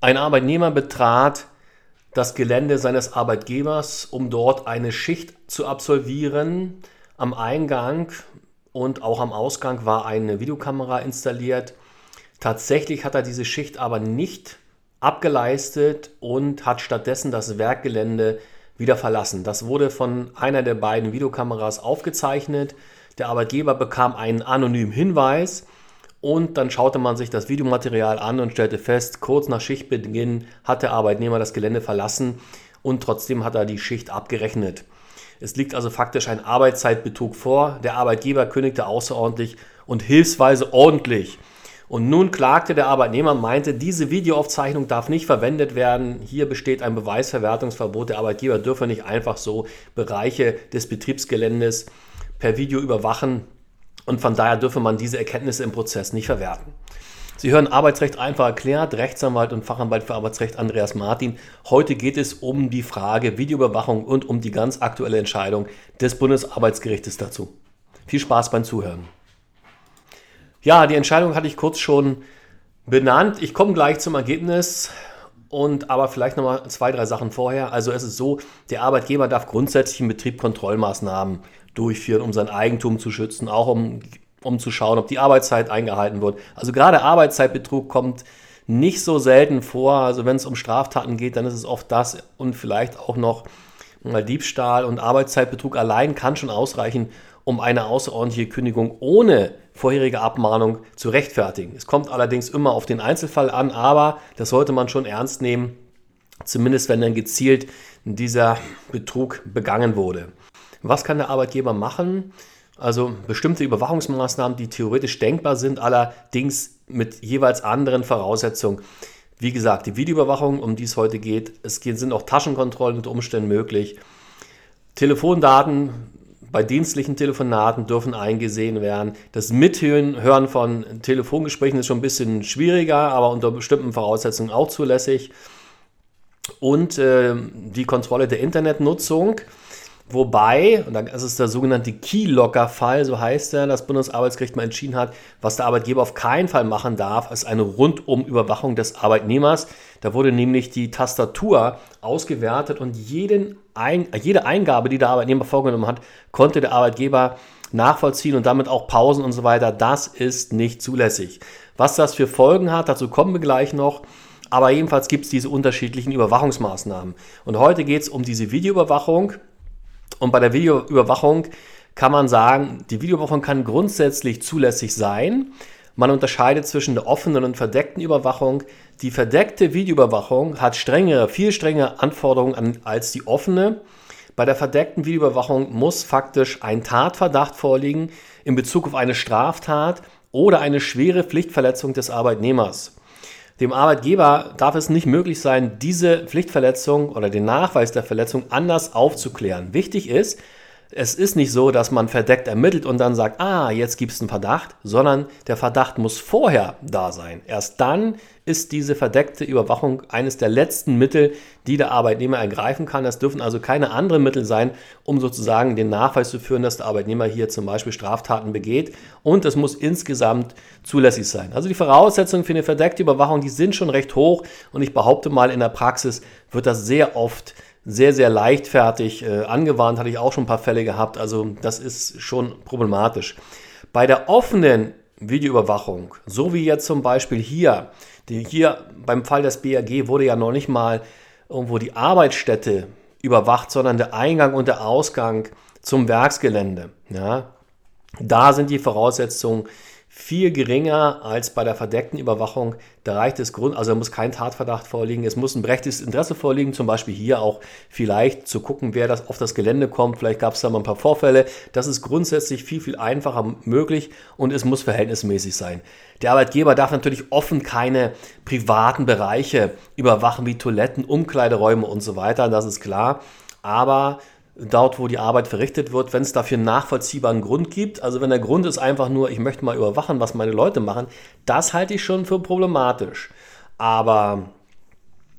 Ein Arbeitnehmer betrat das Gelände seines Arbeitgebers, um dort eine Schicht zu absolvieren. Am Eingang und auch am Ausgang war eine Videokamera installiert. Tatsächlich hat er diese Schicht aber nicht abgeleistet und hat stattdessen das Werkgelände wieder verlassen. Das wurde von einer der beiden Videokameras aufgezeichnet. Der Arbeitgeber bekam einen anonymen Hinweis und dann schaute man sich das Videomaterial an und stellte fest, kurz nach Schichtbeginn hat der Arbeitnehmer das Gelände verlassen und trotzdem hat er die Schicht abgerechnet. Es liegt also faktisch ein Arbeitszeitbetrug vor. Der Arbeitgeber kündigte außerordentlich und hilfsweise ordentlich. Und nun klagte der Arbeitnehmer, meinte, diese Videoaufzeichnung darf nicht verwendet werden. Hier besteht ein Beweisverwertungsverbot. Der Arbeitgeber dürfe nicht einfach so Bereiche des Betriebsgeländes per Video überwachen. Und von daher dürfe man diese Erkenntnisse im Prozess nicht verwerten. Sie hören Arbeitsrecht einfach erklärt, Rechtsanwalt und Fachanwalt für Arbeitsrecht Andreas Martin. Heute geht es um die Frage Videoüberwachung und um die ganz aktuelle Entscheidung des Bundesarbeitsgerichtes dazu. Viel Spaß beim Zuhören. Ja, die Entscheidung hatte ich kurz schon benannt. Ich komme gleich zum Ergebnis. Und aber vielleicht nochmal zwei, drei Sachen vorher. Also es ist so, der Arbeitgeber darf grundsätzlich im Betrieb Kontrollmaßnahmen durchführen, um sein Eigentum zu schützen, auch um, um zu schauen, ob die Arbeitszeit eingehalten wird. Also gerade Arbeitszeitbetrug kommt nicht so selten vor. Also wenn es um Straftaten geht, dann ist es oft das und vielleicht auch noch mal Diebstahl und Arbeitszeitbetrug allein kann schon ausreichen, um eine außerordentliche Kündigung ohne vorherige Abmahnung zu rechtfertigen. Es kommt allerdings immer auf den Einzelfall an, aber das sollte man schon ernst nehmen, zumindest wenn dann gezielt dieser Betrug begangen wurde. Was kann der Arbeitgeber machen? Also bestimmte Überwachungsmaßnahmen, die theoretisch denkbar sind, allerdings mit jeweils anderen Voraussetzungen. Wie gesagt, die Videoüberwachung, um die es heute geht, es sind auch Taschenkontrollen unter Umständen möglich. Telefondaten bei dienstlichen Telefonaten dürfen eingesehen werden. Das Mithören von Telefongesprächen ist schon ein bisschen schwieriger, aber unter bestimmten Voraussetzungen auch zulässig. Und äh, die Kontrolle der Internetnutzung Wobei, und das ist der sogenannte Keylocker-Fall, so heißt er, das Bundesarbeitsgericht mal entschieden hat, was der Arbeitgeber auf keinen Fall machen darf, ist eine Rundum-Überwachung des Arbeitnehmers. Da wurde nämlich die Tastatur ausgewertet und jeden ein, jede Eingabe, die der Arbeitnehmer vorgenommen hat, konnte der Arbeitgeber nachvollziehen und damit auch Pausen und so weiter. Das ist nicht zulässig. Was das für Folgen hat, dazu kommen wir gleich noch. Aber jedenfalls gibt es diese unterschiedlichen Überwachungsmaßnahmen. Und heute geht es um diese Videoüberwachung. Und bei der Videoüberwachung kann man sagen, die Videoüberwachung kann grundsätzlich zulässig sein. Man unterscheidet zwischen der offenen und verdeckten Überwachung. Die verdeckte Videoüberwachung hat strengere, viel strengere Anforderungen als die offene. Bei der verdeckten Videoüberwachung muss faktisch ein Tatverdacht vorliegen in Bezug auf eine Straftat oder eine schwere Pflichtverletzung des Arbeitnehmers. Dem Arbeitgeber darf es nicht möglich sein, diese Pflichtverletzung oder den Nachweis der Verletzung anders aufzuklären. Wichtig ist, es ist nicht so, dass man verdeckt ermittelt und dann sagt, ah, jetzt gibt es einen Verdacht, sondern der Verdacht muss vorher da sein. Erst dann ist diese verdeckte Überwachung eines der letzten Mittel, die der Arbeitnehmer ergreifen kann. Das dürfen also keine anderen Mittel sein, um sozusagen den Nachweis zu führen, dass der Arbeitnehmer hier zum Beispiel Straftaten begeht. Und es muss insgesamt zulässig sein. Also die Voraussetzungen für eine verdeckte Überwachung, die sind schon recht hoch und ich behaupte mal, in der Praxis wird das sehr oft sehr, sehr leichtfertig äh, angewandt, hatte ich auch schon ein paar Fälle gehabt. Also das ist schon problematisch. Bei der offenen Videoüberwachung, so wie jetzt zum Beispiel hier, die hier beim Fall des BAG wurde ja noch nicht mal irgendwo die Arbeitsstätte überwacht, sondern der Eingang und der Ausgang zum Werksgelände. Ja, da sind die Voraussetzungen viel geringer als bei der verdeckten Überwachung. Da reicht es Grund, also muss kein Tatverdacht vorliegen. Es muss ein berechtigtes Interesse vorliegen, zum Beispiel hier auch vielleicht zu gucken, wer das auf das Gelände kommt. Vielleicht gab es da mal ein paar Vorfälle. Das ist grundsätzlich viel, viel einfacher möglich und es muss verhältnismäßig sein. Der Arbeitgeber darf natürlich offen keine privaten Bereiche überwachen, wie Toiletten, Umkleideräume und so weiter. Das ist klar. Aber dort, wo die Arbeit verrichtet wird, wenn es dafür einen nachvollziehbaren Grund gibt. Also wenn der Grund ist einfach nur, ich möchte mal überwachen, was meine Leute machen, das halte ich schon für problematisch. Aber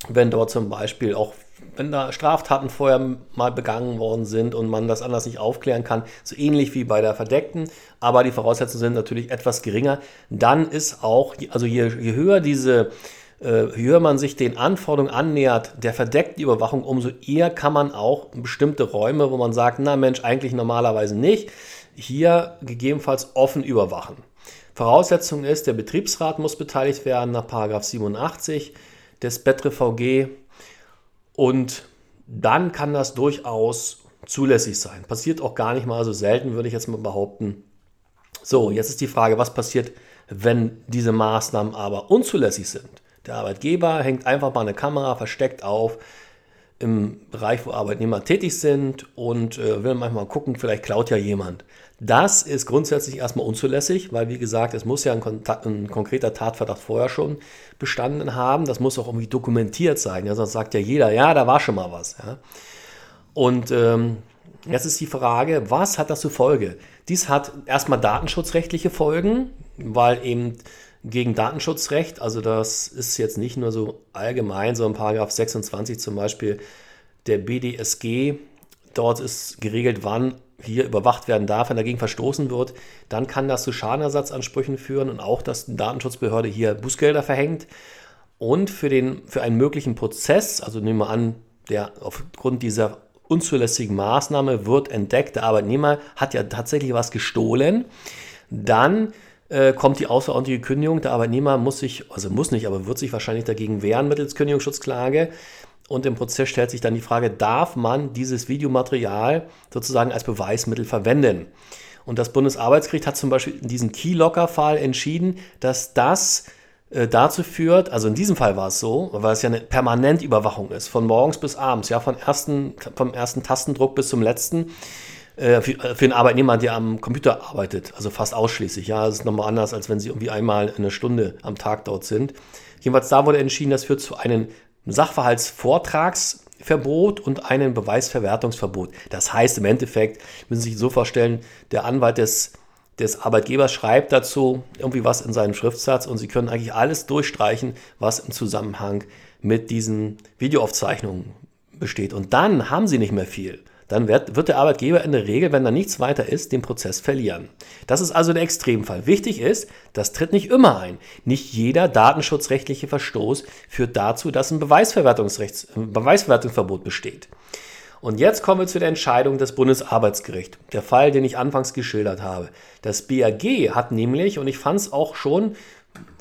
wenn dort zum Beispiel auch, wenn da Straftaten vorher mal begangen worden sind und man das anders nicht aufklären kann, so ähnlich wie bei der Verdeckten, aber die Voraussetzungen sind natürlich etwas geringer, dann ist auch, also je, je höher diese höher man sich den Anforderungen annähert, der verdeckten Überwachung, umso eher kann man auch bestimmte Räume, wo man sagt, na Mensch, eigentlich normalerweise nicht, hier gegebenenfalls offen überwachen. Voraussetzung ist, der Betriebsrat muss beteiligt werden nach 87 des BetreVG und dann kann das durchaus zulässig sein. Passiert auch gar nicht mal so selten, würde ich jetzt mal behaupten. So, jetzt ist die Frage, was passiert, wenn diese Maßnahmen aber unzulässig sind? Der Arbeitgeber hängt einfach mal eine Kamera versteckt auf im Bereich, wo Arbeitnehmer tätig sind und äh, will manchmal gucken, vielleicht klaut ja jemand. Das ist grundsätzlich erstmal unzulässig, weil wie gesagt, es muss ja ein, Kontakt, ein, konkreter Tatverdacht vorher schon bestanden haben. Das muss auch irgendwie dokumentiert sein. Ja, sonst sagt ja jeder, ja, da war schon mal was. Ja. Und ähm, jetzt ist die Frage, was hat das zur Folge? Dies hat erstmal datenschutzrechtliche Folgen, weil eben gegen Datenschutzrecht, also das ist jetzt nicht nur so allgemein, so in Paragraph 26 zum Beispiel der BDSG, dort ist geregelt, wann hier überwacht werden darf, wenn dagegen verstoßen wird, dann kann das zu Schadenersatzansprüchen führen und auch, dass die Datenschutzbehörde hier Bußgelder verhängt. Und für, den, für einen möglichen Prozess, also nehmen wir an, der aufgrund dieser unzulässigen Maßnahme wird entdeckt, der Arbeitnehmer hat ja tatsächlich was gestohlen, dann äh, kommt die außerordentliche Kündigung. Der Arbeitnehmer muss sich, also muss nicht, aber wird sich wahrscheinlich dagegen wehren mittels Kündigungsschutzklage. Und im Prozess stellt sich dann die Frage, darf man dieses Videomaterial sozusagen als Beweismittel verwenden? Und das Bundesarbeitsgericht hat zum Beispiel in diesem Keylocker-Fall entschieden, dass das äh, dazu führt, also in diesem Fall war es so, weil es ja eine Permanentüberwachung ist, von morgens bis abends, ja, von ersten, vom ersten Tastendruck bis zum letzten, äh, für, äh, für einen Arbeitnehmer, der am Computer arbeitet, also fast ausschließlich. Ja, das ist nochmal anders, als wenn sie irgendwie einmal eine Stunde am Tag dort sind. Jedenfalls da wurde entschieden, das führt zu einem Sachverhaltsvortragsverbot und einem Beweisverwertungsverbot. Das heißt im Endeffekt, müssen Sie sich so vorstellen, der Anwalt des, des Arbeitgebers schreibt dazu irgendwie was in seinem Schriftsatz und Sie können eigentlich alles durchstreichen, was im Zusammenhang mit diesen Videoaufzeichnungen besteht. Und dann haben Sie nicht mehr viel dann wird, wird der Arbeitgeber in der Regel, wenn da nichts weiter ist, den Prozess verlieren. Das ist also der Extremfall. Wichtig ist, das tritt nicht immer ein. Nicht jeder datenschutzrechtliche Verstoß führt dazu, dass ein Beweisverwertungsrechts, ein Beweisverwertungsverbot besteht. Und jetzt kommen wir zu der Entscheidung des Bundesarbeitsgerichts. Der Fall, den ich anfangs geschildert habe. Das BAG hat nämlich, und ich fand es auch schon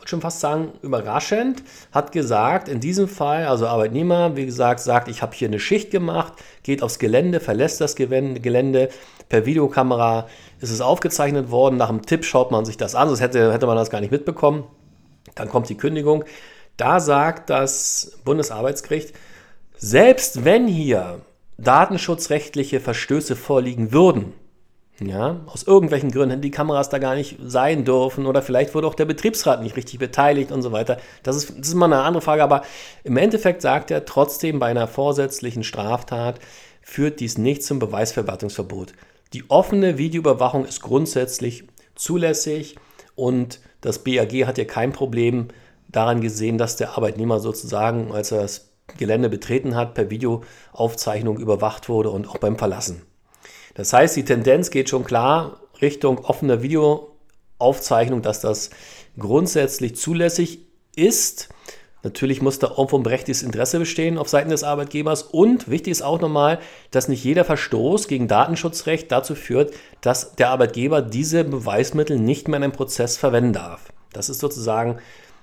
schon fast sagen, überraschend, hat gesagt, in diesem Fall, also Arbeitnehmer, wie gesagt, sagt, ich habe hier eine Schicht gemacht, geht aufs Gelände, verlässt das Gelände, per Videokamera ist es aufgezeichnet worden, nach dem Tipp schaut man sich das an, sonst hätte, hätte man das gar nicht mitbekommen. Dann kommt die Kündigung. Da sagt das Bundesarbeitsgericht, selbst wenn hier datenschutzrechtliche Verstöße vorliegen würden, ja, aus irgendwelchen Gründen hätten die Kameras da gar nicht sein dürfen oder vielleicht wurde auch der Betriebsrat nicht richtig beteiligt und so weiter. Das ist, das ist mal eine andere Frage, aber im Endeffekt sagt er trotzdem, bei einer vorsätzlichen Straftat führt dies nicht zum Beweisverwertungsverbot. Die offene Videoüberwachung ist grundsätzlich zulässig und das BAG hat ja kein Problem daran gesehen, dass der Arbeitnehmer sozusagen, als er das Gelände betreten hat, per Videoaufzeichnung überwacht wurde und auch beim Verlassen. Das heißt, die Tendenz geht schon klar Richtung offener Videoaufzeichnung, dass das grundsätzlich zulässig ist. Natürlich muss da irgendwo ein berechtigtes Interesse bestehen auf Seiten des Arbeitgebers. Und wichtig ist auch nochmal, dass nicht jeder Verstoß gegen Datenschutzrecht dazu führt, dass der Arbeitgeber diese Beweismittel nicht mehr in einem Prozess verwenden darf. Das ist sozusagen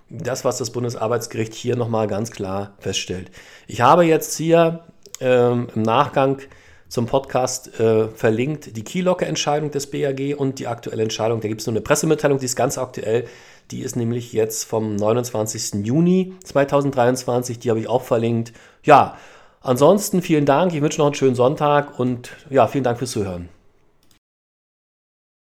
das, was das Bundesarbeitsgericht hier nochmal ganz klar feststellt. Ich habe jetzt hier ähm, im Nachgang zum Podcast äh, verlinkt die Keylocker-Entscheidung des BAG und die aktuelle Entscheidung. Da gibt es nur eine Pressemitteilung, die ist ganz aktuell. Die ist nämlich jetzt vom 29. Juni 2023. Die habe ich auch verlinkt. Ja, ansonsten vielen Dank. Ich wünsche noch einen schönen Sonntag und ja, vielen Dank fürs Zuhören.